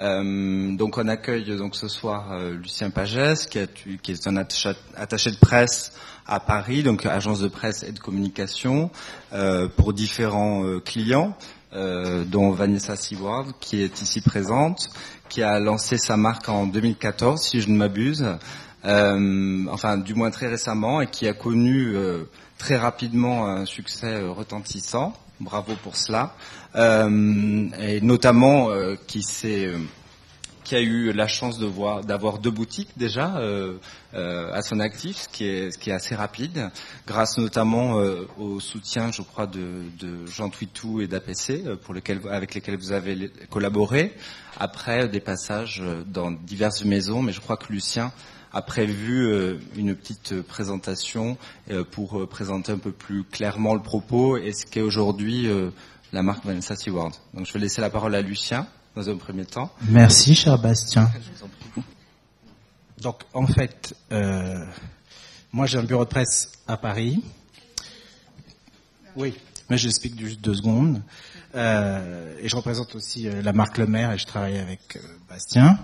Euh, donc on accueille donc ce soir euh, Lucien Pagès, qui, qui, est un attaché, de presse à Paris, donc agence de presse et de communication euh, pour différents euh, clients, dont Vanessa Seward, qui est ici présente, qui a lancé sa marque en 2014, si je ne m'abuse, enfin du moins très récemment, et qui a connu très rapidement un succès retentissant. Bravo pour cela, euh, et notamment euh, qui s'est euh, qui a eu la chance de voir d'avoir deux boutiques déjà euh, euh, à son actif, ce qui est ce qui est assez rapide, grâce notamment euh, au soutien, je crois, de, de Jean Twitou et d'APC, pour avec lesquels vous avez collaboré. Après des passages dans diverses maisons, mais je crois que Lucien a prévu euh, une petite présentation euh, pour euh, présenter un peu plus clairement le propos et ce qu'est aujourd'hui la marque Vanessa Seward. Donc je vais laisser la parole à Lucien dans un premier temps. Merci cher Bastien. Donc en fait, euh, moi j'ai un bureau de presse à Paris. Oui, mais je explique juste deux secondes. Euh, et je représente aussi la marque Le Maire et je travaille avec Bastien.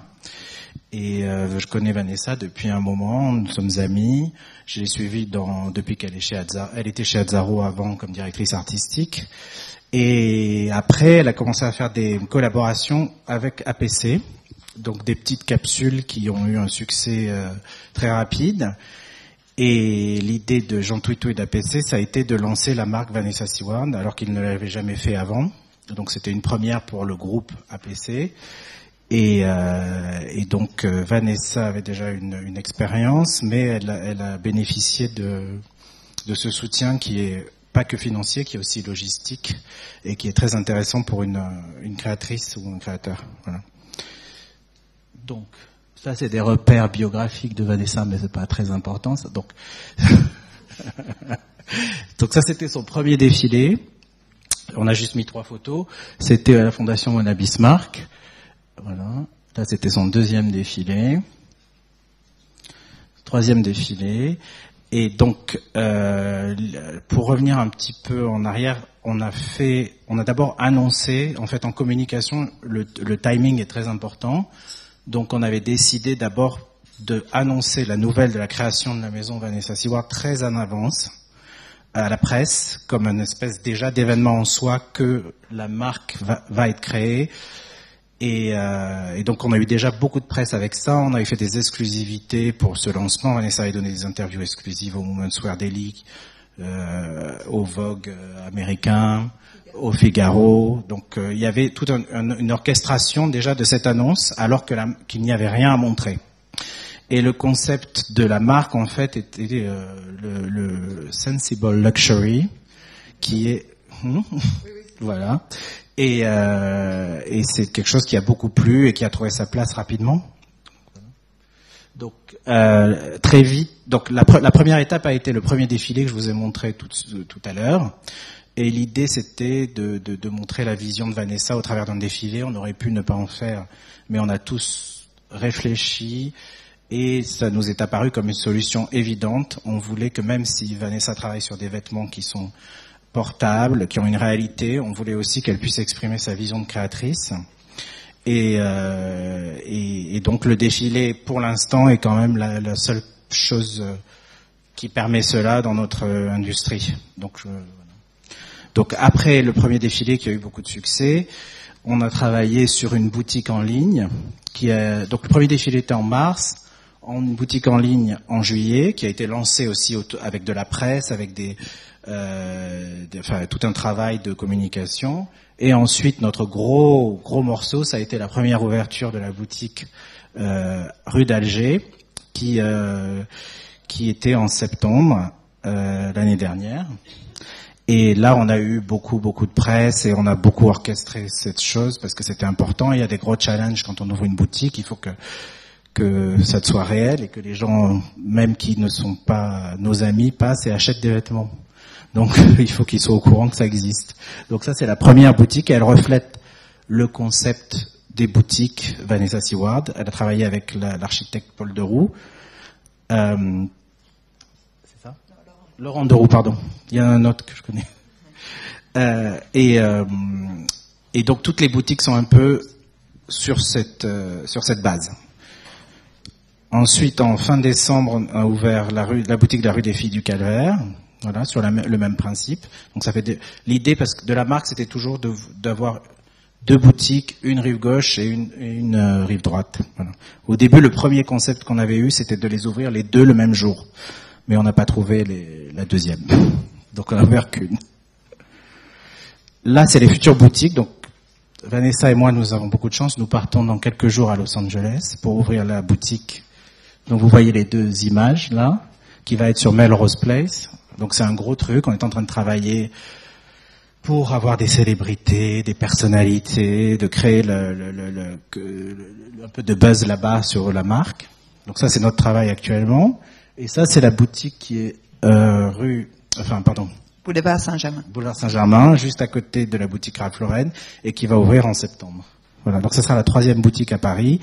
Et euh, je connais Vanessa depuis un moment, nous sommes amis. Je l'ai suivie dans, depuis qu'elle est chez Azzaro. Elle était chez Azzaro avant comme directrice artistique. Et après, elle a commencé à faire des collaborations avec APC, donc des petites capsules qui ont eu un succès euh, très rapide. Et l'idée de Jean Twitou et d'APC, ça a été de lancer la marque Vanessa Seward, alors qu'il ne l'avait jamais fait avant. Donc c'était une première pour le groupe APC. Et, euh, et, donc euh, Vanessa avait déjà une, une expérience, mais elle a, elle a bénéficié de, de, ce soutien qui est pas que financier, qui est aussi logistique et qui est très intéressant pour une, une créatrice ou un créateur. Voilà. Donc ça c'est des repères biographiques de Vanessa, mais c'est pas très important. Ça. Donc donc ça c'était son premier défilé. On a juste mis trois photos. C'était à la Fondation Mona Bismarck. Voilà. Là, c'était son deuxième défilé. Troisième défilé. Et donc, euh, pour revenir un petit peu en arrière, on a fait, on a d'abord annoncé, en fait, en communication, le, timing est très important. Donc, on avait décidé d'abord de annoncer la nouvelle de la création de la maison Vanessa Seward très en avance à la presse, comme une espèce déjà d'événement en soi que la marque va, va être créée et, euh, et, donc on a eu déjà beaucoup de presse avec ça. On avait fait des exclusivités pour ce lancement. Vanessa avait donné des interviews exclusives au Women's Wear Daily, euh, au Vogue euh, américain, au Figaro. Donc euh, il y avait toute un, une orchestration déjà de cette annonce, alors qu'il n'y avait rien à montrer. Et le concept de la marque en fait était euh, le, le, sensible luxury, qui est voilà, et, euh, et c'est quelque chose qui a beaucoup plu et qui a trouvé sa place rapidement. Donc euh, très vite. Donc la, première étape a été le premier défilé que je vous ai montré tout, à l'heure. Et l'idée c'était de, montrer la vision de Vanessa au travers d'un défilé. On aurait pu ne pas en faire, mais on a tous réfléchi et ça nous est apparu comme une solution évidente. On voulait que même si Vanessa travaille sur des vêtements qui sont portables, qui ont une réalité. On voulait aussi qu'elle puisse exprimer sa vision de créatrice. Et, euh, et, donc le défilé, pour l'instant, est quand même la, seule chose euh, qui permet cela dans notre euh, industrie. Donc, donc après le premier défilé qui a eu beaucoup de succès, on a travaillé sur une boutique en ligne. Qui a, donc le premier défilé était en mars, en une boutique en ligne en juillet, qui a été lancée aussi avec de la presse, avec des, euh, tout un travail de communication. Et ensuite, notre gros gros morceau, ça a été la première ouverture de la boutique euh, rue d'Alger, qui euh, qui était en septembre l'année dernière. Et là, on a eu beaucoup, beaucoup de presse et on a beaucoup orchestré cette chose parce que c'était important. Il y a des gros challenges quand on ouvre une boutique. Il faut que que ça soit réel et que les gens, même qui ne sont pas nos amis, passent et achètent des vêtements. Donc il faut qu'ils soient au courant que ça existe. Donc ça c'est la première boutique et elle reflète le concept des boutiques Vanessa Seward. Elle a travaillé avec l'architecte Paul Deroux. Euh, c'est ça? Laurent Deroux, pardon. Il y en a un autre que je connais. Euh, et, euh, et donc toutes les boutiques sont un peu sur cette euh, sur cette base. Ensuite, en fin décembre, on a ouvert la, rue, la boutique de la rue des Filles du Calvaire, voilà, sur le même principe. Donc ça fait l'idée parce que de la marque, c'était toujours d'avoir deux boutiques, une rive gauche et une, une euh, rive droite. Voilà. Au début, le premier concept qu'on avait eu, c'était de les ouvrir les deux le même jour, mais on n'a pas trouvé les, la deuxième. Donc on n'a ouvert qu'une. Là, c'est les futures boutiques. Donc Vanessa et moi, nous avons beaucoup de chance. Nous partons dans quelques jours à Los Angeles pour ouvrir la boutique. Donc vous voyez les deux images là, qui va être sur Melrose Place. Donc c'est un gros truc. On est en train de travailler pour avoir des célébrités, des personnalités, de créer le, le, le, un peu de buzz là-bas sur la marque. Donc ça c'est notre travail actuellement. Et ça c'est la boutique qui est euh, rue, enfin pardon, Boulevard Saint-Germain. Boulevard Saint-Germain, juste à côté de la boutique Ralph Lauren, et qui va ouvrir en septembre. Voilà, donc ce sera la troisième boutique à Paris,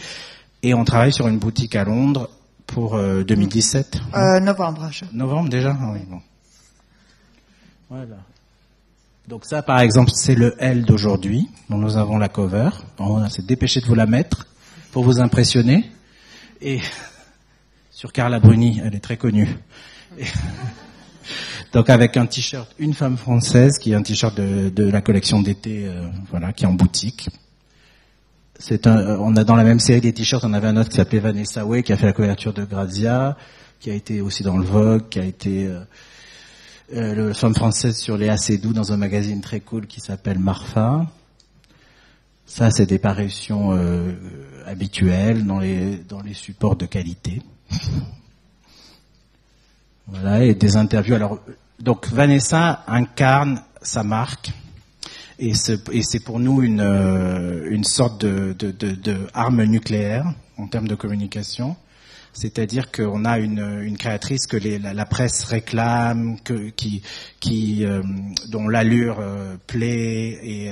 et on travaille sur une boutique à Londres pour 2017. Euh, euh, novembre. Novembre déjà, ah oui bon. Voilà. Donc ça, par exemple, c'est le L d'aujourd'hui, dont nous avons la cover. On s'est dépêché de vous la mettre pour vous impressionner. Et sur Carla Bruni, elle est très connue. Donc avec un t-shirt, une femme française, qui est un t-shirt de, la collection d'été, euh, voilà, qui est en boutique. C'est un, euh, on a dans la même série des t-shirts, on avait un autre qui s'appelait Vanessa Way, qui a fait la couverture de Grazia, qui a été aussi dans le Vogue, qui a été euh, euh, la femme française sur les assez doux dans un magazine très cool qui s'appelle Marfa. Ça, c'est des parutions euh, habituelles dans les dans les supports de qualité. Voilà, et des interviews. Alors, donc Vanessa incarne sa marque, et c'est pour nous une, euh, une sorte de, de, de, de, arme nucléaire en termes de communication. C'est-à-dire qu'on a une, créatrice que la, presse réclame, qui, euh, dont l'allure euh, plaît. Et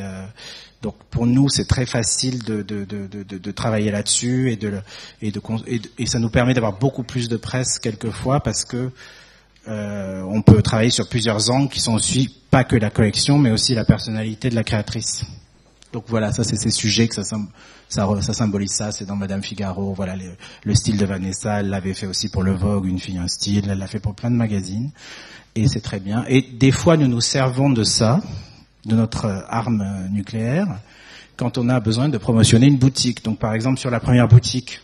donc pour nous, c'est très facile de, travailler là-dessus et, et, ça nous permet d'avoir beaucoup plus de presse quelquefois parce que euh, on peut travailler sur plusieurs angles qui sont aussi pas que la collection, mais aussi la personnalité de la créatrice. Donc voilà, ça c'est ces sujets que ça, ça, ça symbolise ça. C'est dans Madame Figaro. Voilà le, style de Vanessa. Elle l'avait fait aussi pour le Vogue, une fille un style. Elle l'a fait pour plein de magazines et c'est très bien. Et des fois, nous nous servons de ça, de notre arme nucléaire, quand on a besoin de promotionner une boutique. Donc par exemple, sur la première boutique,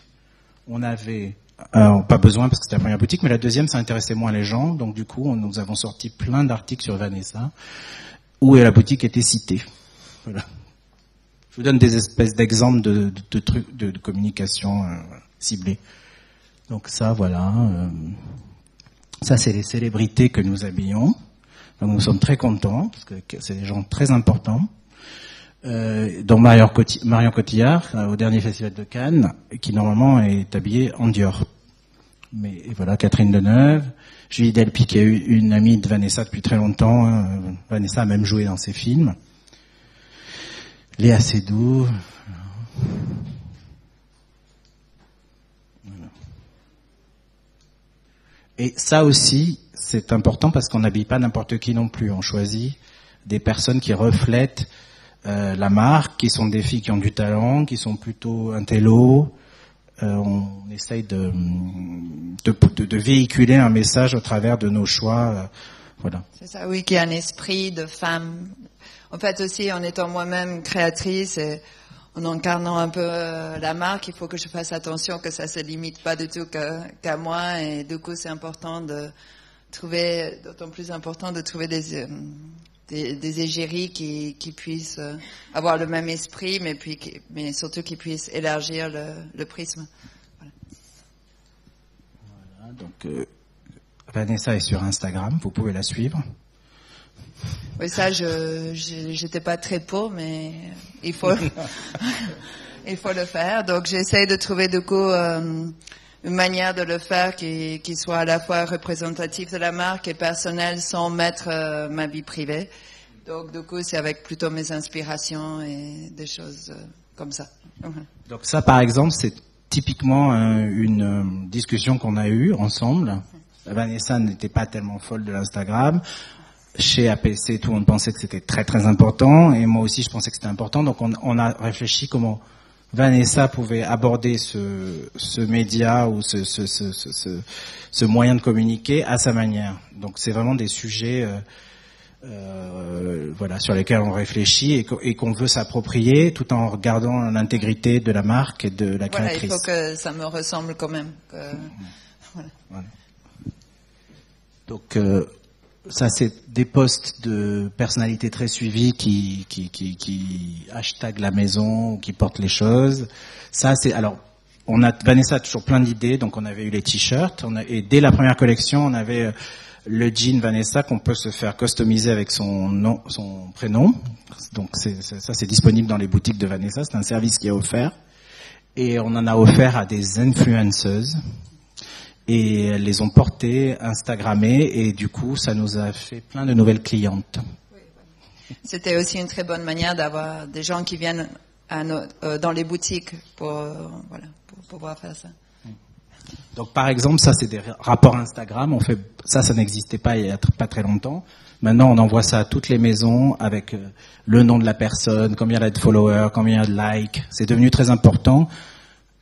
on avait alors, pas besoin parce que c'était la première boutique, mais la deuxième, ça intéressait moins les gens. Donc, du coup, nous avons sorti plein d'articles sur Vanessa où la boutique était citée. Voilà. Je vous donne des espèces d'exemples de, de, trucs de, communication euh, ciblée. Donc ça, voilà. Euh, ça, c'est les célébrités que nous habillons. Donc, nous sommes très contents parce que c'est des gens très importants. Euh, dont Marion, Cotillard, euh, au dernier festival de Cannes, qui normalement est habillée en Dior. Mais voilà, Catherine Deneuve, Julie Delpy, qui est une amie de Vanessa depuis très longtemps. Hein. Vanessa a même joué dans ses films. Léa Seydoux. Et ça aussi, c'est important parce qu'on n'habille pas n'importe qui non plus. On choisit des personnes qui reflètent euh, la marque, qui sont des filles qui ont du talent, qui sont plutôt intello. Euh, on essaye de de, de, véhiculer un message au travers de nos choix. Euh, voilà. C'est ça, oui, qui a un esprit de femme. En fait aussi, en étant moi-même créatrice et en incarnant un peu la marque, il faut que je fasse attention que ça se limite pas du tout qu'à moi. Et du coup, c'est important de trouver, d'autant plus important de trouver des, des, égéries qui, puissent euh, avoir le même esprit, mais, puis, mais surtout qui puissent élargir le, prisme. Voilà. donc, euh, Vanessa est sur Instagram, vous pouvez la suivre. Oui, ça, je j'étais pas très pour, mais il faut il faut le faire. Donc, j'essaie de trouver du coup euh, une manière de le faire qui, qui soit à la fois représentatif de la marque et personnel sans mettre euh, ma vie privée. Donc du coup, c'est avec plutôt mes inspirations et des choses euh, comme ça. Donc ça, par exemple, c'est typiquement une discussion qu'on a eue ensemble. Vanessa n'était pas tellement folle de l'Instagram. Chez APC, tout le monde pensait que c'était très très important, et moi aussi je pensais que c'était important. Donc on, on a réfléchi comment Vanessa pouvait aborder ce, ce média ou ce, ce, ce, ce, ce moyen de communiquer à sa manière. Donc c'est vraiment des sujets euh, euh, voilà, sur lesquels on réfléchit et qu'on veut s'approprier tout en regardant l'intégrité de la marque et de la créatrice. Voilà, il faut que ça me ressemble quand même. Que... Voilà. Voilà. Donc euh, ça c'est des posts de personnalités très suivies qui qui qui, qui hashtag la maison, qui portent les choses. Ça c'est alors on a Vanessa a toujours plein d'idées, donc on avait eu les t-shirts, et dès la première collection on avait euh, le jean Vanessa qu'on peut se faire customiser avec son nom, son prénom. Donc ça c'est disponible dans les boutiques de Vanessa, c'est un service qui est offert. Et on en a offert à des influenceuses et elles les ont portées, instagrammées et du coup ça nous a fait plein de nouvelles clientes. C'était aussi une très bonne manière d'avoir des gens qui viennent à euh, dans les boutiques pour, euh, voilà, pour pouvoir faire ça. Donc par exemple, ça c'est des rapports Instagram. On fait ça, ça n'existait pas il y a pas très longtemps. Maintenant, on envoie ça à toutes les maisons avec euh, le nom de la personne, combien il y a de followers, combien il y a de likes. C'est devenu très important.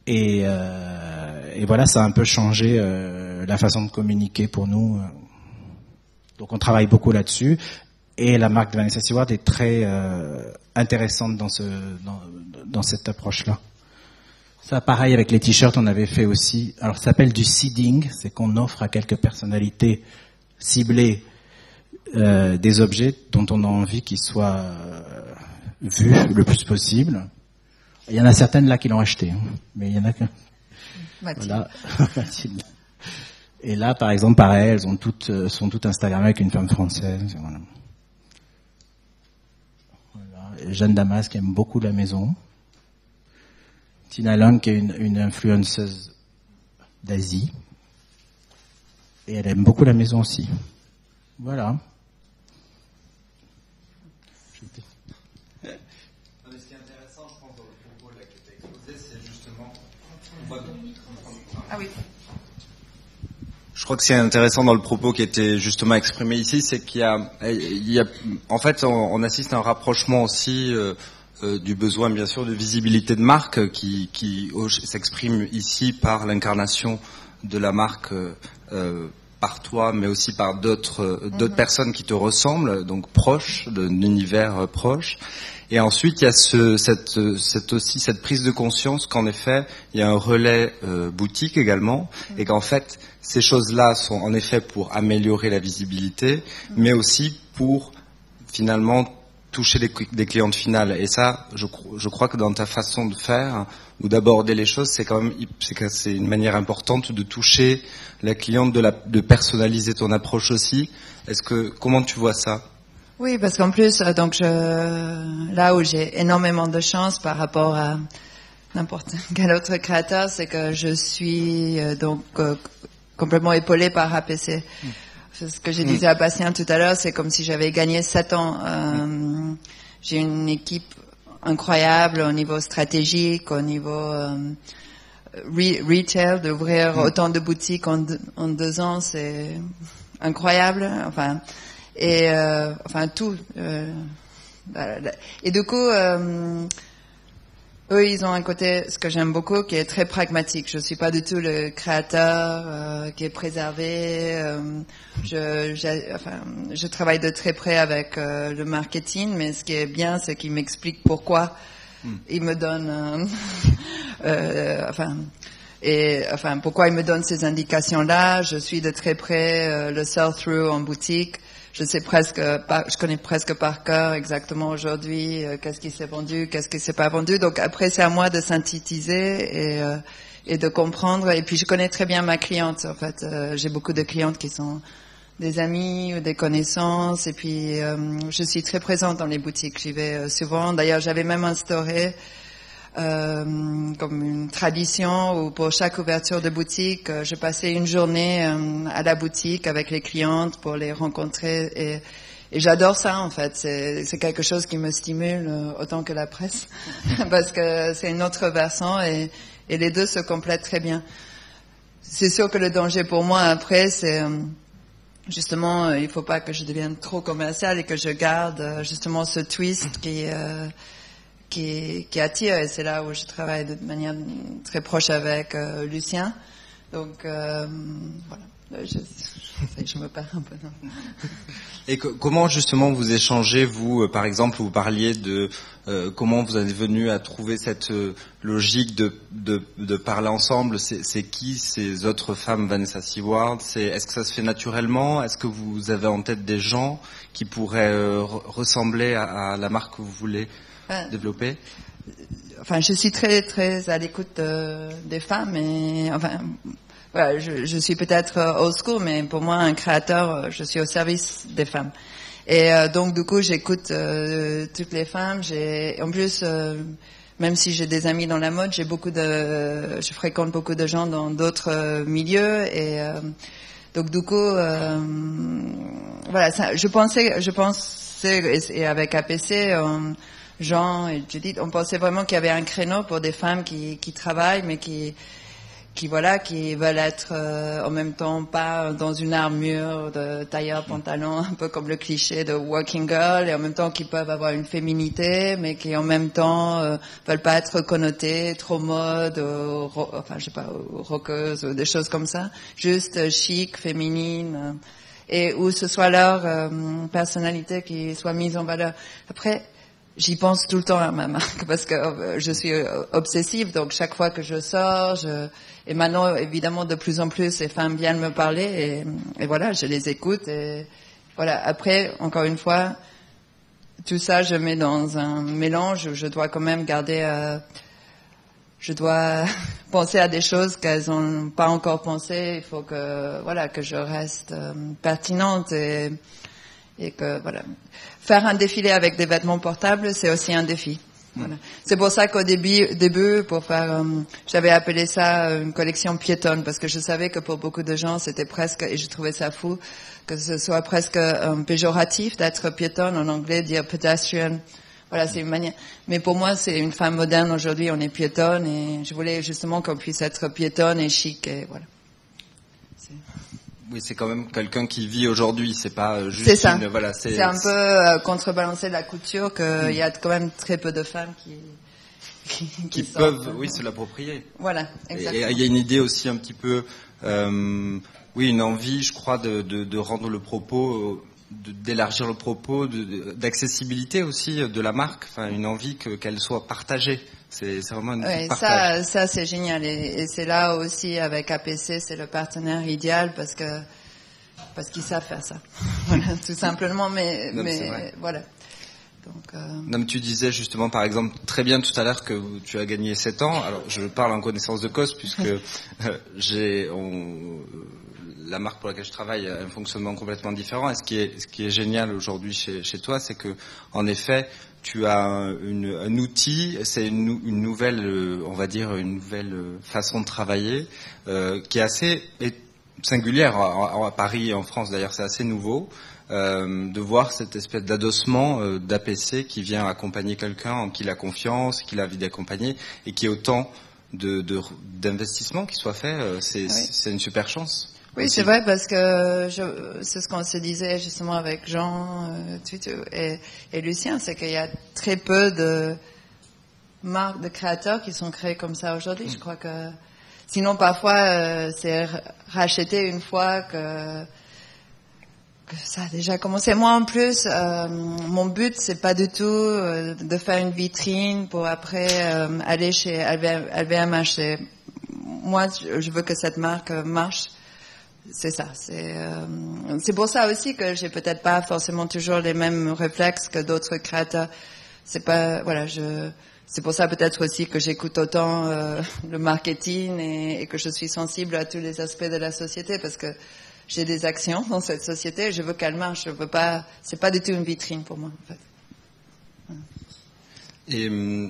Et, euh, et, voilà, ça a un peu changé euh, la façon de communiquer pour nous. Donc on travaille beaucoup là-dessus. Et la marque de Vanessa Stewart est très euh, intéressante dans, ce, dans, dans cette approche-là. Ça, pareil avec les t-shirts, on avait fait aussi. Alors, ça s'appelle du seeding, c'est qu'on offre à quelques personnalités ciblées des objets dont on a envie qu'ils soient vus le plus possible. Il y en a certaines là qui l'ont acheté, hein, mais il y en a que. Voilà. Et là, par exemple, pareil, elles ont toutes, euh, sont toutes Instagrammées avec une femme française. Voilà. Voilà. Jeanne Damas qui aime beaucoup la maison. Tina Long, qui est une, une influenceuse d'Asie. Et elle aime beaucoup la maison aussi. Voilà. Ah oui. Je crois que c'est intéressant dans le propos qui était justement exprimé ici, c'est qu'il y a, il y a, en fait, on, on assiste à un rapprochement aussi euh, euh, du besoin bien sûr de visibilité de marque qui, qui s'exprime ici par l'incarnation de la marque euh, par toi, mais aussi par d'autres d'autres mhm. personnes qui te ressemblent, donc proches, d'un univers proche. Et ensuite, il y a ce, cette, cette aussi cette prise de conscience qu'en effet, il y a un relais euh, boutique également, et qu'en fait, ces choses-là sont en effet pour améliorer la visibilité, mais aussi pour finalement toucher des, clientes finales. Et ça, je, je, crois que dans ta façon de faire ou d'aborder les choses, c'est quand même c'est une manière importante de toucher la cliente, de, la, de personnaliser ton approche aussi. Est-ce que comment tu vois ça? Oui, parce qu'en plus, euh, donc je, là où j'ai énormément de chance par rapport à n'importe quel autre créateur, c'est que je suis euh, donc euh, complètement épaulée par APC. Mm ce que j'ai dit à Bastien tout à l'heure, c'est comme si j'avais gagné sept ans. Euh, j'ai une équipe incroyable au niveau stratégique, au niveau euh, retail, d'ouvrir autant de boutiques en, deux ans, c'est incroyable. Enfin, et euh, enfin tout. et du coup eux, ils ont un côté, ce que j'aime beaucoup, qui est très pragmatique. Je suis pas du tout le créateur euh, qui est préservé. Euh, je, enfin, je travaille de très près avec euh, le marketing, mais ce qui est bien, c'est qu'ils m'expliquent pourquoi hmm. ils me donnent, enfin, et enfin, pourquoi ils me donnent ces indications-là. Je suis de très près le sell-through en boutique je sais presque, je connais presque par cœur exactement aujourd'hui euh, qu'est-ce qui s'est vendu, qu'est-ce qui s'est pas vendu. Donc après, c'est à moi de synthétiser et, euh, de comprendre. Et puis je connais très bien ma cliente. En fait, euh, j'ai beaucoup de clientes qui sont des amis ou des connaissances. Et puis je suis très présente dans les boutiques. J'y vais souvent. D'ailleurs, j'avais même instauré euh, comme une tradition où pour chaque ouverture de boutique, euh, je passais une journée euh, à la boutique avec les clientes pour les rencontrer et, j'adore ça en fait. C'est quelque chose qui me stimule euh, autant que la presse parce que c'est une autre versant et, les deux se complètent très bien. C'est sûr que le danger pour moi après, c'est justement, il faut pas que je devienne trop commercial et que je garde justement ce twist qui qui, qui attire et c'est là où je travaille de manière très proche avec euh, Lucien. Donc euh, voilà. Euh, je, je, me perds un peu. Et comment justement vous échangez, vous, euh, par exemple, vous parliez de comment vous êtes venu à trouver cette logique de, parler ensemble? C'est qui ces autres femmes, Vanessa Seward? Est-ce que ça se fait naturellement? Est-ce que vous avez en tête des gens qui pourraient ressembler à, la marque que vous voulez développer Enfin, je suis très très à l'écoute des femmes et enfin voilà, je, je suis peut-être euh, old school, mais pour moi, un créateur, euh, je suis au service des femmes. Et euh, donc, du coup, j'écoute euh, toutes les femmes. J'ai, en plus, euh, même si j'ai des amis dans la mode, j'ai beaucoup de, je fréquente beaucoup de gens dans d'autres milieux. Et donc, du coup, voilà, ça, je pensais, je pensais, et avec APC. Jean et Judith, on pensait vraiment qu'il y avait un créneau pour des femmes qui, qui travaillent, mais qui qui voilà, qui veulent être euh, en même temps pas dans une armure de tailleur pantalon, un peu comme le cliché de working girl, et en même temps qui peuvent avoir une féminité, mais qui en même temps euh, veulent pas être connotées trop mode, euh, enfin je sais pas, rockeuses, des choses comme ça, juste chic, féminine, et où ce soit leur personnalité qui soit mise en valeur. Après j'y pense tout le temps à ma marque parce que euh, je suis euh, obsessive, donc chaque fois que je sors, je... et maintenant évidemment de plus en plus les femmes viennent me parler et, et voilà, je les écoute et voilà. Après, encore une fois, tout ça je mets dans un mélange où je dois quand même garder, euh, je dois penser à des choses qu'elles n'ont pas encore pensé. Il faut que voilà que je reste euh, pertinente et et que voilà faire un défilé avec des vêtements portables, c'est aussi un défi. Voilà. C'est pour ça qu'au début, début, pour faire, euh, j'avais appelé ça euh, une collection piétonne parce que je savais que pour beaucoup de gens, c'était presque, et je trouvais ça fou, que ce soit presque euh, péjoratif d'être piétonne en anglais, dire pedestrian. Voilà, c'est une manière. Mais pour moi, c'est une femme moderne aujourd'hui, on est piétonne et je voulais justement qu'on puisse être piétonne et chic et voilà. Oui, c'est quand même quelqu'un qui vit aujourd'hui, c'est pas euh, juste ça. une, voilà, c'est un peu euh, contrebalancer la couture qu'il mm. y a quand même très peu de femmes qui qui, qui, qui peuvent, oui, se l'approprier. Voilà, exactement. Et il y a une idée aussi un petit peu, euh, oui, une envie, je crois, de, de, de rendre le propos, d'élargir le propos, d'accessibilité aussi de la marque, enfin une envie que qu'elle soit partagée. C'est vraiment une ouais, ça, ça c'est génial et, et c'est là aussi avec APC, c'est le partenaire idéal parce que parce qu'ils savent faire ça, voilà, tout simplement. Mais, non, mais voilà. Donc, euh... non, tu disais justement, par exemple, très bien tout à l'heure que tu as gagné 7 ans. Alors, je parle en connaissance de cause puisque euh, j'ai on, la marque pour laquelle je travaille a un fonctionnement complètement différent. Et ce qui est, ce qui est génial aujourd'hui chez, chez toi, c'est que, en effet, tu as une, un outil, c'est une, une, nouvelle, euh, on va dire, une nouvelle euh, façon de travailler euh, qui est assez singulière à, à, Paris et en France. D'ailleurs, c'est assez nouveau euh, de voir cette espèce d'adossement euh, d'APC qui vient accompagner quelqu'un en qui il a confiance, qui a envie d'accompagner et qui est autant d'investissement de, qui soit fait. C'est oui. une super chance. Oui, c'est vrai parce que c'est ce qu'on se disait justement avec Jean euh, et, et, Lucien, c'est qu'il y a très peu de marques de créateurs qui sont créés comme ça aujourd'hui. Mm. Je crois que sinon parfois euh, c'est racheté une fois que, que ça a déjà commencé. Moi en plus, euh, mon but c'est pas du tout euh, de faire une vitrine pour après euh, aller chez LVMH. Moi, je veux que cette marque marche c'est ça. C'est euh, pour ça aussi que j'ai peut-être pas forcément toujours les mêmes réflexes que d'autres créateurs. C'est pas voilà, c'est pour ça peut-être aussi que j'écoute autant euh, le marketing et, et, que je suis sensible à tous les aspects de la société parce que j'ai des actions dans cette société. Et je veux qu'elle marche. Je veux pas. C'est pas du tout une vitrine pour moi en fait. Et euh,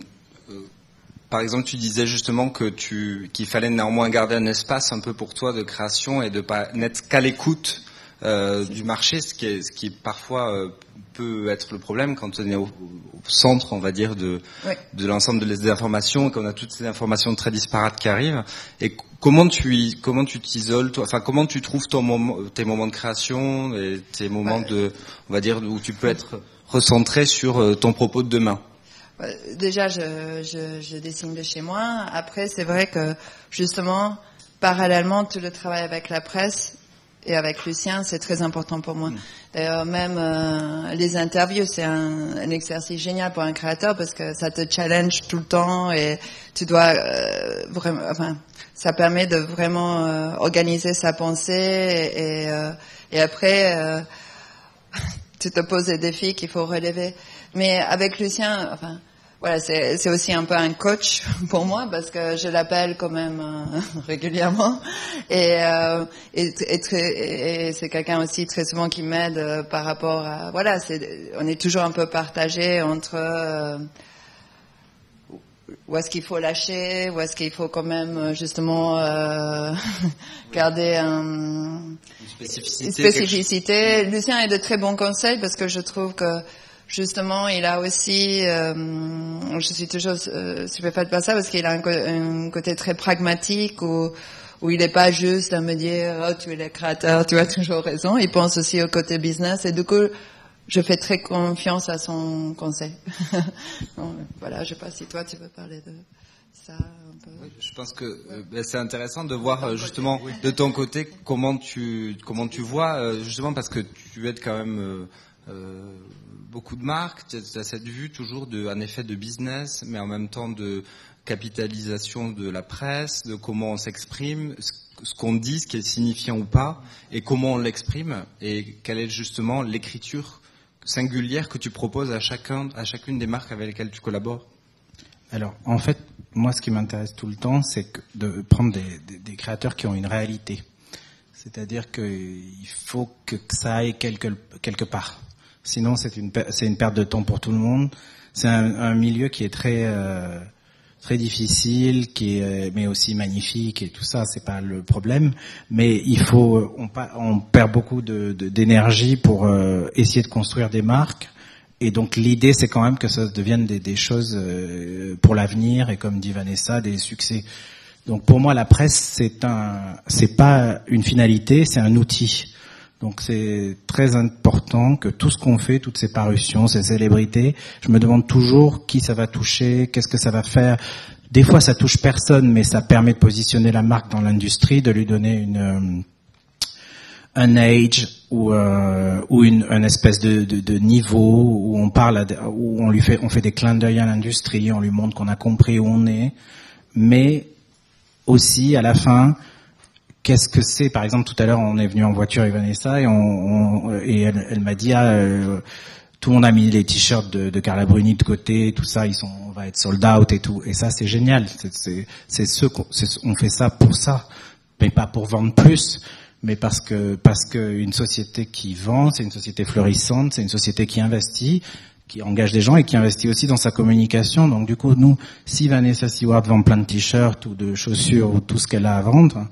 par exemple, tu disais justement que tu qu'il fallait néanmoins garder un espace un peu pour toi de création et de pas n'être qu'à l'écoute euh, du marché, ce qui est ce qui parfois euh, peut être le problème quand on est au, au centre, on va dire, de oui. de l'ensemble des informations, qu'on a toutes ces informations très disparates qui arrivent. Et comment tu comment tu t'isoles, toi, enfin comment tu trouves ton moment, tes moments de création et tes moments ouais. de, on va dire, où tu peux être recentré sur euh, ton propos de demain? Déjà, je, je, je, dessine de chez moi. Après, c'est vrai que justement, parallèlement, tout le travail avec la presse et avec Lucien, c'est très important pour moi. Mm. D'ailleurs, même euh, les interviews, c'est un, un, exercice génial pour un créateur parce que ça te challenge tout le temps et tu dois euh, vraiment, enfin, ça permet de vraiment euh, organiser sa pensée et, euh, et après, tu te poses des défis qu'il faut relever. Mais avec Lucien, enfin, voilà, c'est aussi un peu un coach pour moi parce que je l'appelle quand même euh, régulièrement et, euh, et, et, c'est quelqu'un aussi très souvent qui m'aide euh, par rapport à voilà, on est toujours un peu partagé entre où est-ce qu'il faut lâcher, où est-ce qu'il faut quand même justement garder un, une spécificité. Une spécificité. Lucien a de très bons conseils parce que je trouve que justement, il a aussi, euh, je suis toujours euh, stupéfaite par ça parce qu'il a un, côté très pragmatique où, où il n'est pas juste à me dire oh, tu es le créateur, tu as toujours raison. Il pense aussi au côté business et du coup, je fais très confiance à son conseil. voilà, je sais pas si toi tu veux parler de ça un peu. Je pense que euh, ben, c'est intéressant de voir euh, justement de ton côté comment tu comment tu vois euh, justement parce que tu es quand même beaucoup de marques, tu as cette vue toujours de, un effet de business, mais en même temps de capitalisation de la presse, de comment on s'exprime, ce qu'on dit, ce qui est signifiant ou pas, et comment on l'exprime, et quelle est justement l'écriture singulière que tu proposes à chacun, à chacune des marques avec lesquelles tu collabores. Alors, en fait, moi, ce qui m'intéresse tout le temps, c'est de prendre des, des, créateurs qui ont une réalité. C'est-à-dire qu'il faut que ça aille quelque, quelque part. Sinon, c'est une perte de temps pour tout le monde. C'est un, milieu qui est très euh, très difficile, qui est mais aussi magnifique et tout ça. C'est pas le problème, mais il faut on, perd beaucoup d'énergie pour euh, essayer de construire des marques. Et donc l'idée, c'est quand même que ça devienne des, des choses euh, pour l'avenir et comme dit Vanessa, des succès. Donc pour moi, la presse, c'est un, c'est pas une finalité, c'est un outil. Donc c'est très important que tout ce qu'on fait, toutes ces parutions, ces célébrités, je me demande toujours qui ça va toucher, qu'est-ce que ça va faire. Des fois ça touche personne, mais ça permet de positionner la marque dans l'industrie, de lui donner une euh, un age ou euh, ou une, espèce de, de, de, niveau où on parle, où on lui fait on fait des clins d'œil à l'industrie, on lui montre qu'on a compris où on est, mais aussi à la fin qu'est-ce que c'est Par exemple, tout à l'heure, on est venu en voiture avec Vanessa et, on, et elle, m'a dit ah, euh, tout le monde a mis les t-shirts de, de, Carla Bruni de côté, tout ça, ils sont, on va être sold out et tout. Et ça, c'est génial. C'est ce qu'on on fait ça pour ça, mais pas pour vendre plus, mais parce que parce que une société qui vend, c'est une société florissante, c'est une société qui investit qui engage des gens et qui investit aussi dans sa communication. Donc du coup, nous, si Vanessa Seward vend plein de t-shirts ou de chaussures ou tout ce qu'elle a à vendre,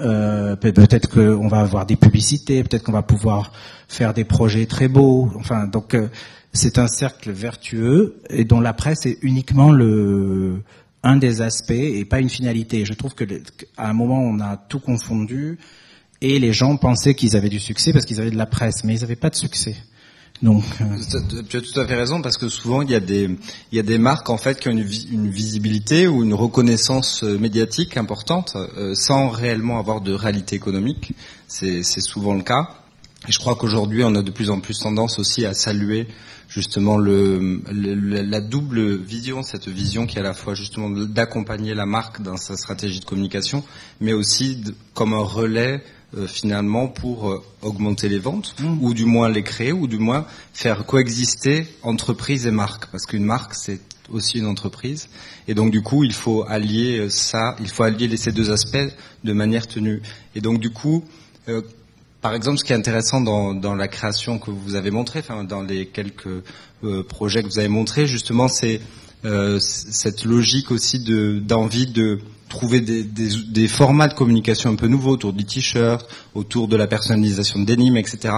euh, peut-être qu'on va avoir des publicités, peut-être qu'on va pouvoir faire des projets très beaux. Enfin, donc euh, c'est un cercle vertueux et dont la presse est uniquement le un des aspects et pas une finalité. Je trouve que à un moment on a tout confondu et les gens pensaient qu'ils avaient du succès parce qu'ils avaient de la presse, mais ils n'avaient pas de succès. Euh, tu as tout à fait raison parce que souvent il y a des il y a des marques en fait qui ont une, une visibilité ou une reconnaissance euh, médiatique importante euh, sans réellement avoir de réalité économique. C'est souvent le cas. Et je crois qu'aujourd'hui on a de plus en plus tendance aussi à saluer justement le, la double vision, cette vision qui est à la fois justement d'accompagner la marque dans sa stratégie de communication, mais aussi comme un relais euh, finalement pour euh, augmenter les ventes, mmh. ou du moins les créer, ou du moins faire coexister entreprise et marque, parce qu'une marque c'est aussi une entreprise, et donc du coup il faut allier euh, ça, il faut allier ces deux aspects de manière tenue. Et donc du coup, par exemple, ce qui est intéressant dans, dans, la création que vous avez montré, enfin dans les quelques projets que vous avez montrés, justement, c'est cette logique aussi d'envie de trouver des, des, des, formats de communication un peu nouveaux autour du t-shirt, autour de la personnalisation de denim, etc.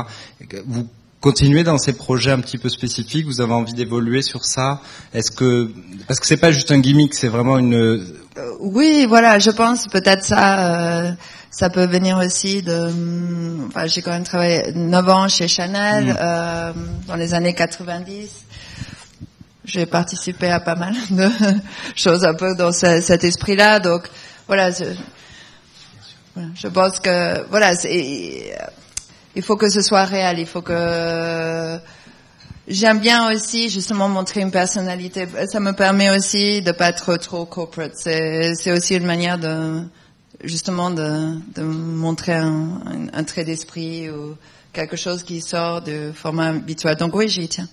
Vous continuez dans ces projets un petit peu spécifiques Vous avez envie d'évoluer sur ça Est-ce que parce que c'est pas juste un gimmick, c'est vraiment une euh, oui, voilà, je pense peut-être ça, euh, ça peut venir aussi de. Enfin, j'ai quand même travaillé 9 ans chez Chanel mm. euh, dans les années 90 j'ai participé à pas mal de choses un peu dans ce, cet esprit-là. Donc voilà, je, pense que voilà, il faut que ce soit réel. Il faut que j'aime bien aussi justement montrer une personnalité. Ça me permet aussi de pas être trop corporate. C'est aussi une manière de justement de, de montrer un, un, trait d'esprit ou quelque chose qui sort du format habituel. Donc oui, j'y tiens.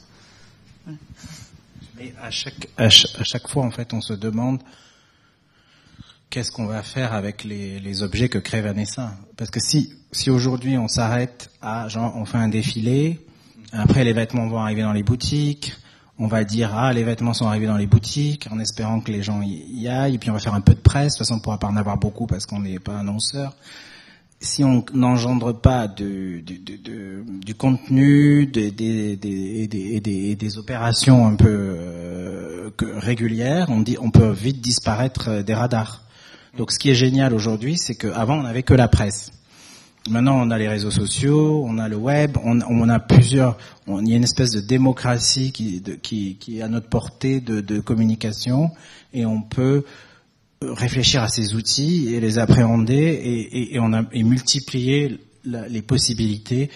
Mais à chaque, à chaque, fois, en fait, on se demande qu'est-ce qu'on va faire avec les, les, objets que crée Vanessa. Parce que si, si aujourd'hui on s'arrête à, genre, on fait un défilé, après les vêtements vont arriver dans les boutiques, on va dire ah les vêtements sont arrivés dans les boutiques en espérant que les gens y aillent et puis on va faire un peu de presse de toute façon on pourra pas en avoir beaucoup parce qu'on n'est pas annonceur si on n'engendre pas du contenu des, des, opérations un peu euh, régulières on peut vite disparaître des radars donc ce qui est génial aujourd'hui c'est qu'avant on n'avait que la presse Maintenant, on a les réseaux sociaux, on a le web, on, a plusieurs. Il y a une espèce de démocratie qui, qui, est à notre portée de, communication, et on peut réfléchir à ces outils et les appréhender, et, et, et on a et multiplier la, les possibilités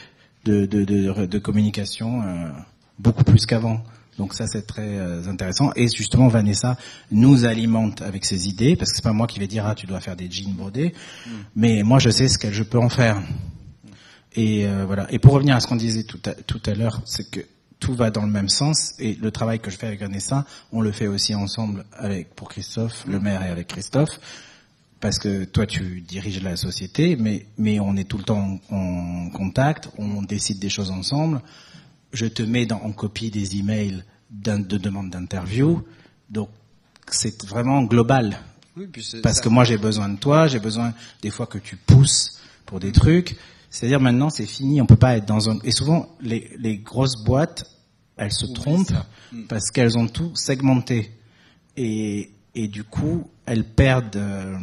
de, de communication euh, beaucoup plus qu'avant. Donc ça c'est très euh, intéressant et justement Vanessa nous alimente avec ses idées parce que c'est pas moi qui vais dire ah tu dois faire des jeans brodés, mm. mais moi je sais ce que je peux en faire. Et euh, voilà. Et pour revenir à ce qu'on disait tout à, tout à l'heure, c'est que tout va dans le même sens et le travail que je fais avec Vanessa, on le fait aussi ensemble avec pour Christophe, le maire et avec Christophe parce que toi tu diriges la société, mais mais on est tout le temps en contact, on décide des choses ensemble je te mets dans, en copie des emails de demande d'interview. Donc c'est vraiment global. Parce que moi j'ai besoin de toi, j'ai besoin des fois que tu pousses pour des trucs. C'est-à-dire maintenant c'est fini, on peut pas être dans un. Et souvent les, les grosses boîtes, elles se trompent mm. parce qu'elles ont tout segmenté. Et, et du coup, elles perdent euh,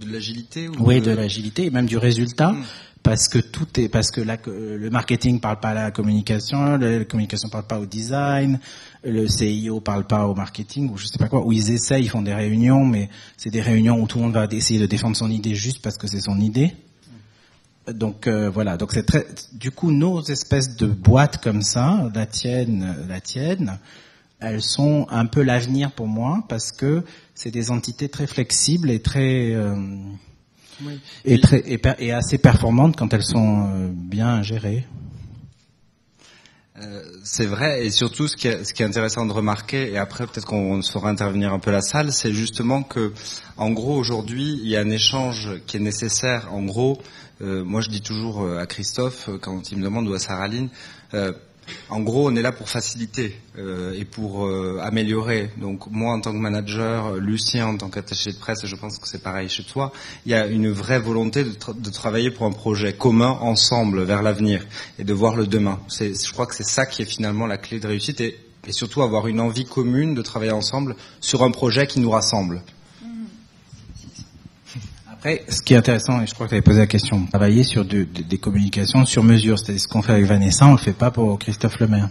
de l'agilité. Oui, de, l'agilité et même du résultat. Mm parce que tout est parce que la, le marketing parle pas à la communication, la communication parle pas au design, le CIO parle pas au marketing ou je sais pas quoi. Où ils essayent, ils font des réunions, mais c'est des réunions où tout le monde va essayer de défendre son idée juste parce que c'est son idée. Donc euh, voilà, donc c'est très. Du coup, nos espèces de boîtes comme ça, la tienne, la tienne, elles sont un peu l'avenir pour moi parce que c'est des entités très flexibles et très euh, et, très, et, assez performantes quand elles sont euh, bien gérées. Euh, c'est vrai, et surtout ce qui, est, ce qui est intéressant de remarquer, et après peut-être qu'on se fera intervenir un peu la salle, c'est justement que, en gros, aujourd'hui, il y a un échange qui est nécessaire. En gros, moi je dis toujours à Christophe, quand il me demande ou à Saraline, en gros, on est là pour faciliter euh, et pour euh, améliorer. Donc moi, en tant que manager, Lucien en tant qu'attaché de presse, je pense que c'est pareil chez toi, il y a une vraie volonté de, travailler pour un projet commun ensemble vers l'avenir et de voir le demain. Je crois que c'est ça qui est finalement la clé de réussite et surtout avoir une envie commune de travailler ensemble sur un projet qui nous rassemble ce qui est intéressant, et je crois que tu avais posé la question, travailler sur des communications sur mesure. C'est ce qu'on fait avec Vanessa, on le fait pas pour Christophe Lemaire.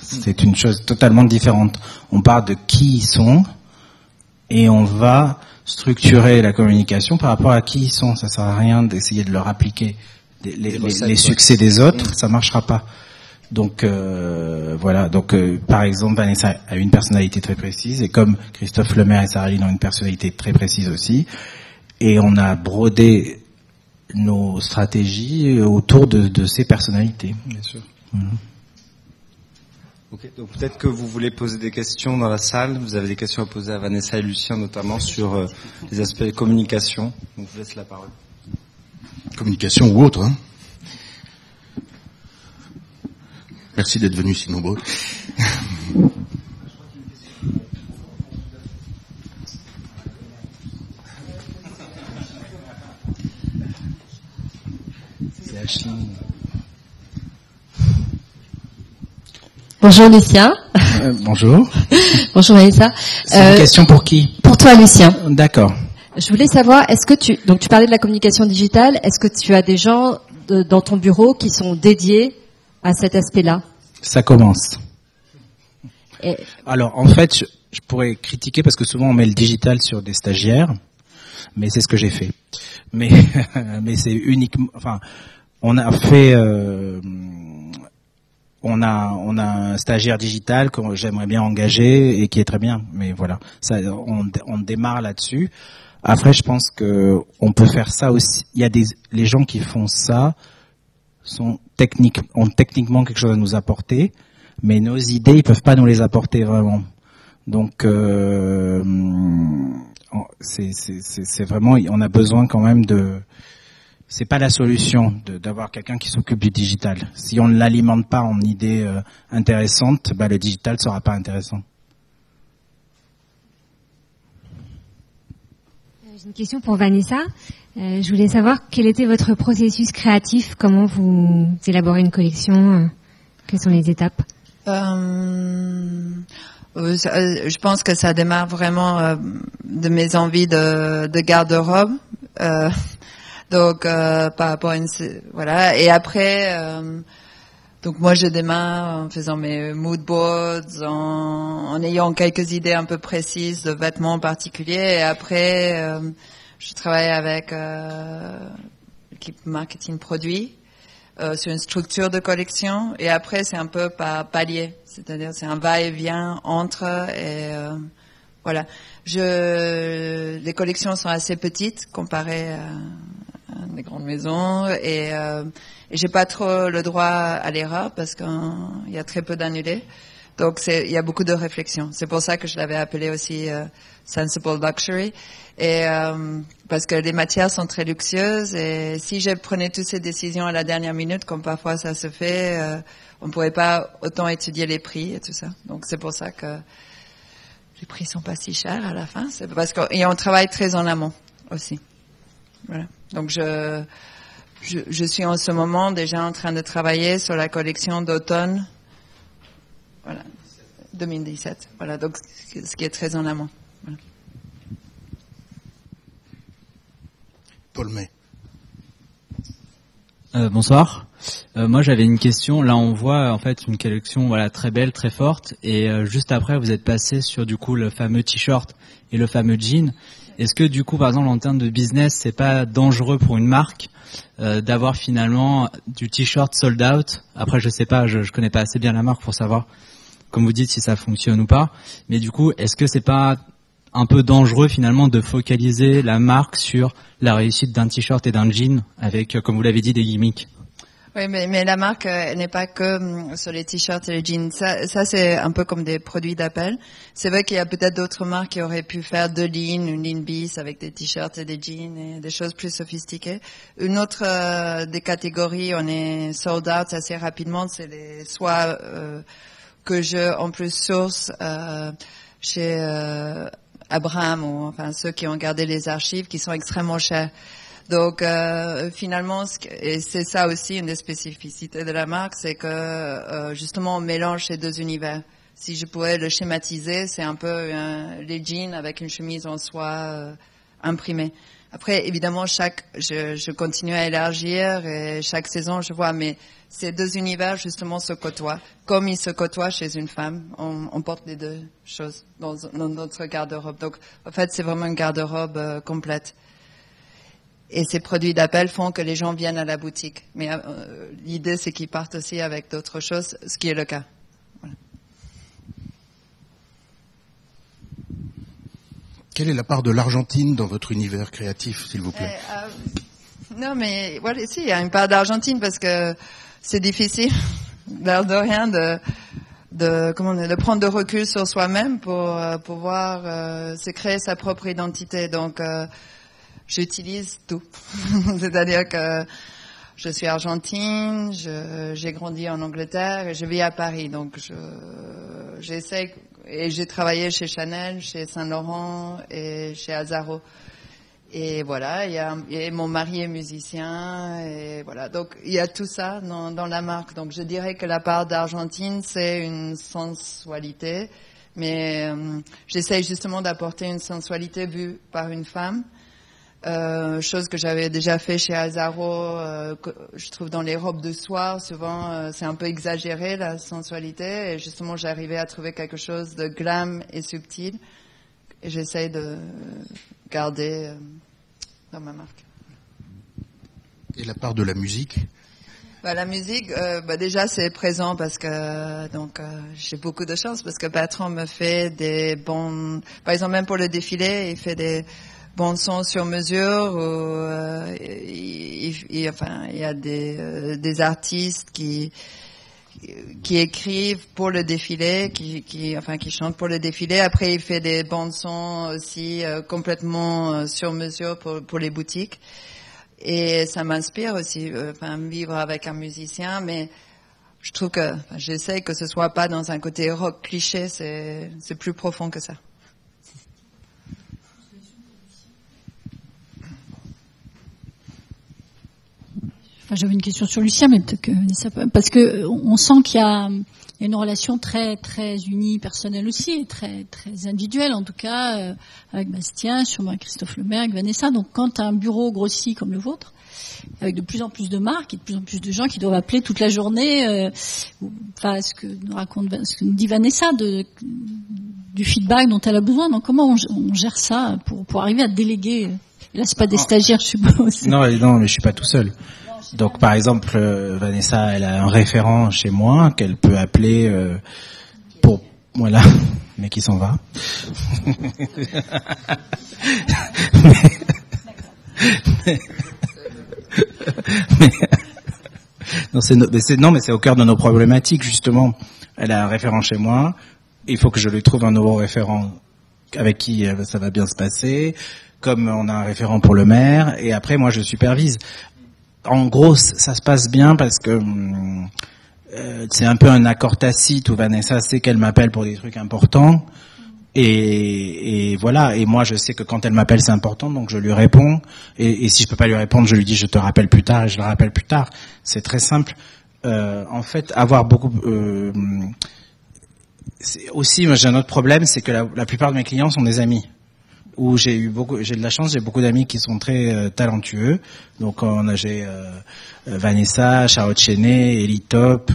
C'est une chose totalement différente. On parle de qui ils sont et on va structurer la communication par rapport à qui ils sont. Ça sert à rien d'essayer de leur appliquer les, succès des autres, ça marchera pas. Donc euh, voilà. Donc euh, par exemple, Vanessa a une personnalité très précise et comme Christophe Lemaire et Sarah ont une personnalité très précise aussi, et on a brodé nos stratégies autour de, de ces personnalités. Bien sûr. Mhm. Ok, donc peut-être que vous voulez poser des questions dans la salle. Vous avez des questions à poser à Vanessa et Lucien, notamment sur euh, les aspects de communication. Donc je vous laisse la parole. Communication ou autre. Hein Merci d'être venu si nombreux. Bonjour Lucien. Euh, bonjour. bonjour Vanessa. C'est une euh, question pour qui? Pour toi Lucien. D'accord. Je voulais savoir, est-ce que tu donc tu parlais de la communication digitale, est-ce que tu as des gens dans ton bureau qui sont dédiés à cet aspect-là? Ça commence. Alors en fait, je, pourrais critiquer parce que souvent on met le digital sur des stagiaires, mais c'est ce que j'ai fait. Mais mais c'est uniquement, enfin, on a fait. Euh, on a on a un stagiaire digital que j'aimerais bien engager et qui est très bien. Mais voilà, ça, on, on démarre là-dessus. Après, je pense que on peut faire ça aussi. Il y a des les gens qui font ça sont techniques ont techniquement quelque chose à nous apporter, mais nos idées ils peuvent pas nous les apporter vraiment. Donc euh, c'est vraiment on a besoin quand même de c'est pas la solution d'avoir quelqu'un qui s'occupe du digital. Si on ne l'alimente pas en idées euh, intéressantes, bah, le digital sera pas intéressant. Euh, j'ai une question pour Vanessa. Euh, je voulais savoir quel était votre processus créatif, comment vous élaborez une collection, quelles sont les étapes? Je pense que ça démarre vraiment de mes envies de, de garde-robe. Donc euh, par rapport à une voilà. Et après euh, donc moi je démarre en faisant mes mood boards en, en, ayant quelques idées un peu précises de vêtements particuliers. Et après euh, je travaille avec euh, l'équipe marketing produit euh, sur une structure de collection. Et après c'est un peu par palier c'est-à-dire c'est un va-et-vient entre et voilà. Je les collections sont assez petites comparées à des grandes maisons et, euh, et j'ai pas trop le droit à l'erreur parce qu'il y a très peu d'annulés. Donc il y a beaucoup de réflexion. C'est pour ça que je l'avais appelé aussi euh, sensible luxury et euh, parce que les matières sont très luxueuses et si je prenais toutes ces décisions à la dernière minute, comme parfois ça se fait, euh, on pourrait pas autant étudier les prix et tout ça. Donc c'est pour ça que les prix sont pas si chers à la fin. C'est parce qu'on travaille très en amont aussi. Voilà. Donc je, je, je, suis en ce moment déjà en train de travailler sur la collection d'automne. Voilà. 2017. Voilà. Donc ce qui est très en amont. Voilà. Paul May. Euh, bonsoir. Euh, moi, j'avais une question. Là, on voit en fait une collection, voilà, très belle, très forte. Et euh, juste après, vous êtes passé sur du coup le fameux t-shirt et le fameux jean. Est-ce que du coup, par exemple, en termes de business, c'est pas dangereux pour une marque euh, d'avoir finalement du t-shirt sold out? Après, je sais pas, je, je connais pas assez bien la marque pour savoir, comme vous dites, si ça fonctionne ou pas. Mais du coup, est-ce que c'est pas un peu dangereux finalement de focaliser la marque sur la réussite d'un t-shirt et d'un jean avec, comme vous l'avez dit, des gimmicks? Oui, mais, mais la marque euh, n'est pas que hum, sur les t-shirts et les jeans. Ça, ça c'est un peu comme des produits d'appel. C'est vrai qu'il y a peut-être d'autres marques qui auraient pu faire deux lignes, une ligne bis avec des t-shirts et des jeans et des choses plus sophistiquées. Une autre euh, des catégories, on est sold out assez rapidement, c'est les soit euh, que je en plus source euh, chez Abraham ou enfin ceux qui ont gardé les archives qui sont extrêmement chers. Donc euh, finalement, et c'est ça aussi une des spécificités de la marque, c'est que euh, justement on mélange ces deux univers. Si je pouvais le schématiser, c'est un peu les jeans avec une chemise en soie euh, imprimée. Après, évidemment, chaque, je, je, continue à élargir et chaque saison, je vois, mais ces deux univers justement se côtoient, comme ils se côtoient chez une femme. On, on porte les deux choses dans, dans notre garde-robe. Donc, en fait, c'est vraiment une garde-robe euh, complète. Et ces produits d'appel font que les gens viennent à la boutique. Mais euh, l'idée, c'est qu'ils partent aussi avec d'autres choses, ce qui est le cas. Voilà. Quelle est la part de l'Argentine dans votre univers créatif, s'il vous plaît? Eh, euh, Non, mais voilà, si, il y a une part d'Argentine parce que c'est difficile, l'air de rien, de, de, comment de prendre de recul sur soi-même pour euh, pouvoir euh, se créer sa propre identité. Donc, euh, j'utilise tout. C'est-à-dire que je suis argentine, j'ai grandi en Angleterre et je vis à Paris. Donc j'essaie et j'ai travaillé chez Chanel, chez Saint Laurent et chez Azaro. Et voilà, il y a, et mon mari est musicien et voilà. Donc il y a tout ça dans, la marque. Donc je dirais que la part d'Argentine c'est une sensualité, mais euh, j'essaie justement d'apporter une sensualité vue par une femme Euh, chose que j'avais déjà fait chez Azaro, euh, que je trouve dans les robes de soir, souvent euh, c'est un peu exagéré la sensualité, et justement j'arrivais à trouver quelque chose de glam et subtil, et j'essaye de garder euh, dans ma marque. Et la part de la musique? Bah, la musique, euh, bah, déjà c'est présent parce que donc euh, j'ai beaucoup de chance parce que Bertrand me fait des bons, par exemple même pour le défilé, il fait des bons sons sur mesure. Euh, il, il- enfin, il y a des, euh, des artistes qui qui écrivent pour le défilé, qui, qui enfin qui chantent pour le défilé. Après, il fait des bandes sons aussi euh, complètement euh, sur mesure pour pour les boutiques. Et ça m'inspire aussi, euh, enfin, vivre avec un musicien, mais je trouve que j'essaie que ce soit pas dans un côté rock cliché, c'est plus profond que ça. Enfin, j'avais une question sur Lucien, mais peut-être que ça peut- parce que euh, on sent qu'il y a il y a une relation très très unie, personnelle aussi, et très très individuelle en tout cas euh, avec Bastien, sûrement avec Christophe Lemaire, avec Vanessa. Donc quand un bureau grossit comme le vôtre, avec de plus en plus de marques et de plus en plus de gens qui doivent appeler toute la journée, euh, enfin ce que nous raconte, ce que nous dit Vanessa de du feedback dont elle a besoin. Donc comment on, on gère ça pour pour arriver à déléguer? Là, c'est pas des stagiaires, je suppose. Non, non, mais je suis pas tout seul. Donc, par exemple, euh, Vanessa, elle a un référent chez moi qu'elle peut appeler euh, pour, voilà, mais qui s'en va. non, mais c'est au cœur de nos problématiques justement. Elle a un référent chez moi. Il faut que je lui trouve un nouveau référent avec qui euh, ça va bien se passer. Comme on a un référent pour le maire, et après moi je supervise. En gros, ça se passe bien parce que hum, euh, c'est un peu un accord tacite où Vanessa sait qu'elle m'appelle pour des trucs importants. Et, voilà. Et moi, je sais que quand elle m'appelle, c'est important, donc je lui réponds. Et, si je peux pas lui répondre, je lui dis je te rappelle plus tard et je le rappelle plus tard. C'est très simple. Euh, en fait, avoir beaucoup. Euh, c'est aussi, j'ai un autre problème, c'est que la plupart de mes clients sont des amis. Où j'ai eu beaucoup, j'ai de la chance, j'ai beaucoup d'amis qui sont très euh, talentueux. Donc on a j'ai euh, euh, Vanessa, Charlotte Chenet, Ellie Top,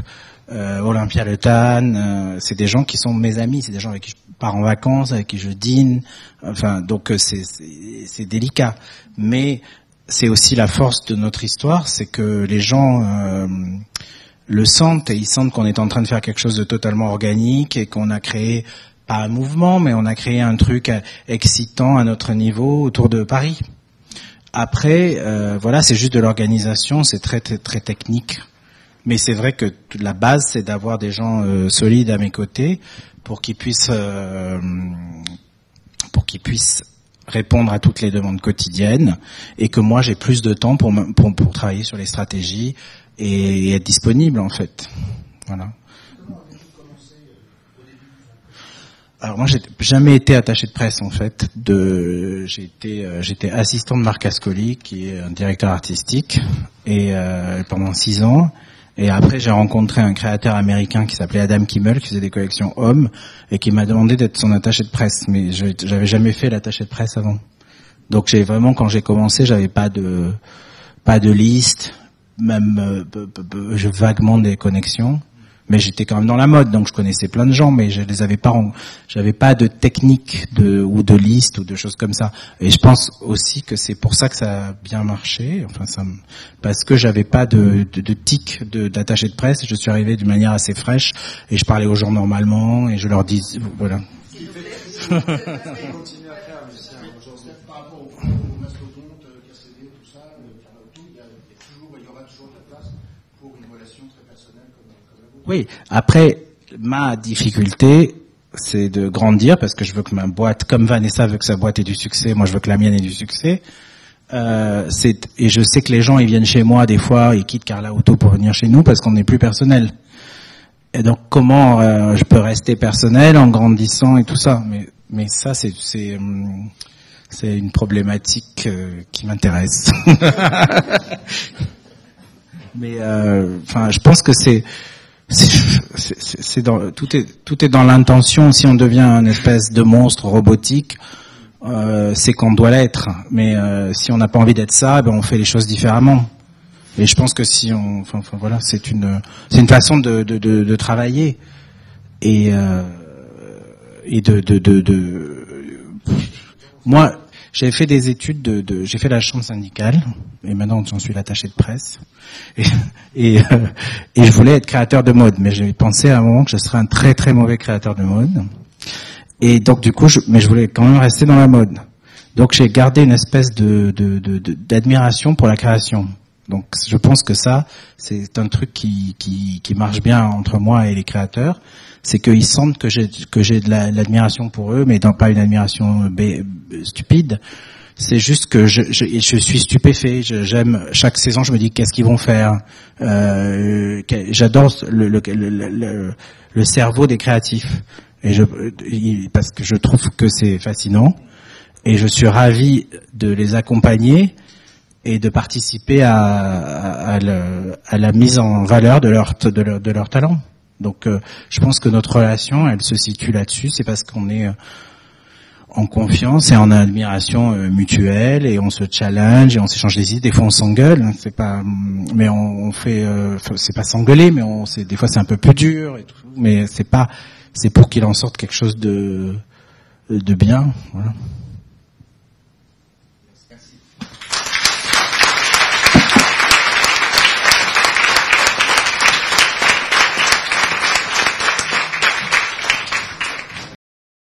euh, Olympia Le Tan. euh, c'est des gens qui sont mes amis, c'est des gens avec qui je pars en vacances, avec qui je dîne. Enfin, donc euh, c'est c'est délicat. Mais c'est aussi la force de notre histoire, c'est que les gens euh, le sentent et ils sentent qu'on est en train de faire quelque chose de totalement organique et qu'on a créé pas un mouvement, mais on a créé un truc euh, excitant à notre niveau autour de Paris. Après, euh, voilà, c'est juste de l'organisation, c'est très, très très technique. Mais c'est vrai que la base, c'est d'avoir des gens euh, solides à mes côtés pour qu'ils puissent euh, pour qu'ils puissent répondre à toutes les demandes quotidiennes et que moi j'ai plus de temps pour pour travailler sur les stratégies et être disponible en fait. Voilà. Alors moi, j'ai jamais été attaché de presse en fait. De, j'ai été, euh, j'étais assistant de Marc Ascoli, qui est un directeur artistique, et euh, pendant six ans. Et après, j'ai rencontré un créateur américain qui s'appelait Adam Kimmel, qui faisait des collections hommes, et qui m'a demandé d'être son attaché de presse. Mais j'avais jamais fait l'attaché de presse avant. Donc j'ai vraiment, quand j'ai commencé, j'avais pas de, pas de liste, même euh, vaguement des connexions mais j'étais quand même dans la mode donc je connaissais plein de gens mais je les avais pas j'avais pas de technique de ou de liste ou de choses comme ça. Et je pense aussi que c'est pour ça que ça a bien marché enfin ça parce que j'avais pas de de, de tic de d'attaché de presse. Je suis arrivé d'une manière assez fraîche et je parlais aux gens normalement et je leur dis voilà Oui, après, ma difficulté, c'est de grandir parce que je veux que ma boîte, comme Vanessa veut que sa boîte ait du succès, moi je veux que la mienne ait du succès. Euh, et je sais que les gens ils viennent chez moi des fois, ils quittent Carla Auto pour venir chez nous parce qu'on n'est plus personnel. Et donc comment euh, je peux rester personnel en grandissant et tout ça? Mais mais ça c'est c'est c'est une problématique euh, qui m'intéresse. mais euh, enfin je pense que c'est c'est- dans tout est tout est dans l'intention si on devient une espèce de monstre robotique euh, c'est qu'on doit l'être. Mais euh, si on n'a pas envie d'être ça, ben on fait les choses différemment. Et je pense que si on, enfin, enfin, voilà, c'est une, c'est une façon de, de, de, de travailler et euh, et de, de, de moi, j'ai fait des études de, de j'ai fait la chambre syndicale et maintenant j'en suis l'attaché de presse et et, euh, et je voulais être créateur de mode, mais j'ai pensé à un moment que je serais un très très mauvais créateur de mode. Et donc du coup, je, mais je voulais quand même rester dans la mode. Donc j'ai gardé une espèce de de- de- de- d'admiration pour la création. Donc je pense que ça, c'est un truc qui, qui, qui marche bien entre moi et les créateurs. C'est qu'ils sentent que j'ai que j'ai de la- l'admiration pour eux, mais dans, pas une admiration bé- stupide. C'est juste que je, je, je suis stupéfait. J'aime chaque saison. Je me dis qu'est-ce qu'ils vont faire? Euh, J'adore le, le, le, le- cerveau des créatifs. Et je, il- parce que je trouve que c'est fascinant. Et je suis ravi de les accompagner et de participer à, la mise en valeur de leur, talent. Donc, euh, je pense que notre relation, elle se situe là-dessus. C'est parce qu'on est euh, en confiance et en admiration euh, mutuelle et on se challenge et on s'échange des idées. Des fois, on s'engueule. hein, C'est pas, mais on, fait, c'est pas s'engueuler, mais des fois c'est un peu plus dur. Mais c'est pas, c'est pour qu'il en sorte quelque chose de de bien. Voilà.